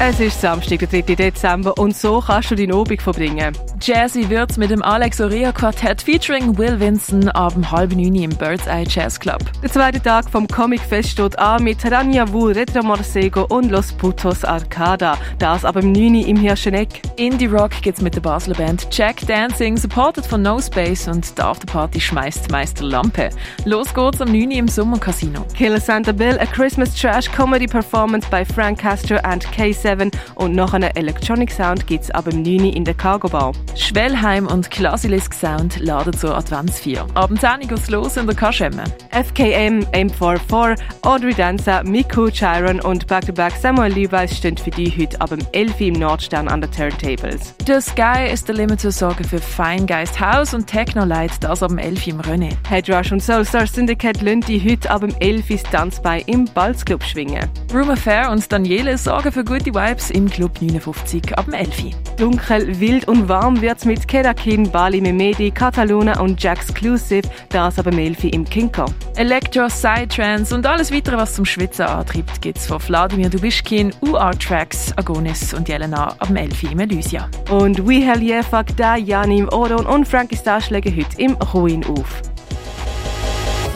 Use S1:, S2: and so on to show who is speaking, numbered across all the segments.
S1: Es ist Samstag, der 3. Dezember und so kannst du deinen Abend verbringen.
S2: Jazzy wird's mit dem Alex Orea Quartett featuring Will Vinson ab halb neun im Bird's Eye Jazz Club.
S1: Der zweite Tag vom Comic Fest steht an mit Rania Wu, Retro Morsego und Los Putos Arcada. Das aber im 9. im Hirscheneck.
S2: Indie Rock gibt's mit der Basler Band Jack Dancing, supported von No Space und die Afterparty schmeißt Meister Lampe. Los geht's am 9. im Sommercasino.
S1: Killer Santa Bill, a Christmas Trash Comedy Performance bei Frank Castro and K7 und noch einen Electronic Sound gibt's ab dem 9. in der Cargo Bar.
S2: Schwellheim und Klasilisk Sound laden zur Adventsfeier. Abend 10 geht's los in der Kaschemme.
S1: FKM, M44, Audrey Danza, Miku Chiron und Back-to-Back Samuel Levi's stehen für die heute ab dem 11 im Nordstern an den Turntables.
S2: The Sky ist der Limit zur Sorge für Feingeist House und Techno Light, das ab dem 11 im René.
S1: Headrush und Soulstar Syndicate lassen die heute ab dem 11 ins Tanzbei im Balzclub schwingen.
S2: Room Affair und Daniele sorgen für gute Vibes im Club 59 ab dem 11.
S1: Dunkel, wild und warm wird's mit Kedakin, Bali Memedi, Cataluna und Jacksclusive, das aber Melfi im Kinko.
S2: Electro, Psytrance und alles weitere, was zum Schwitzen antreibt, gibt's von Vladimir Dubischkin, UR Tracks, Agonis und Jelena ab dem 11 im Elysia.
S1: Und We Hell Yeah Fuck Da, Janim Odon und Frankie Star schlägen heute im Ruin auf.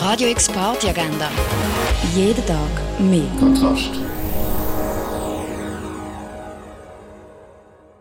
S3: Radio X Party Agenda. Jeden Tag mehr.
S4: Kontrast.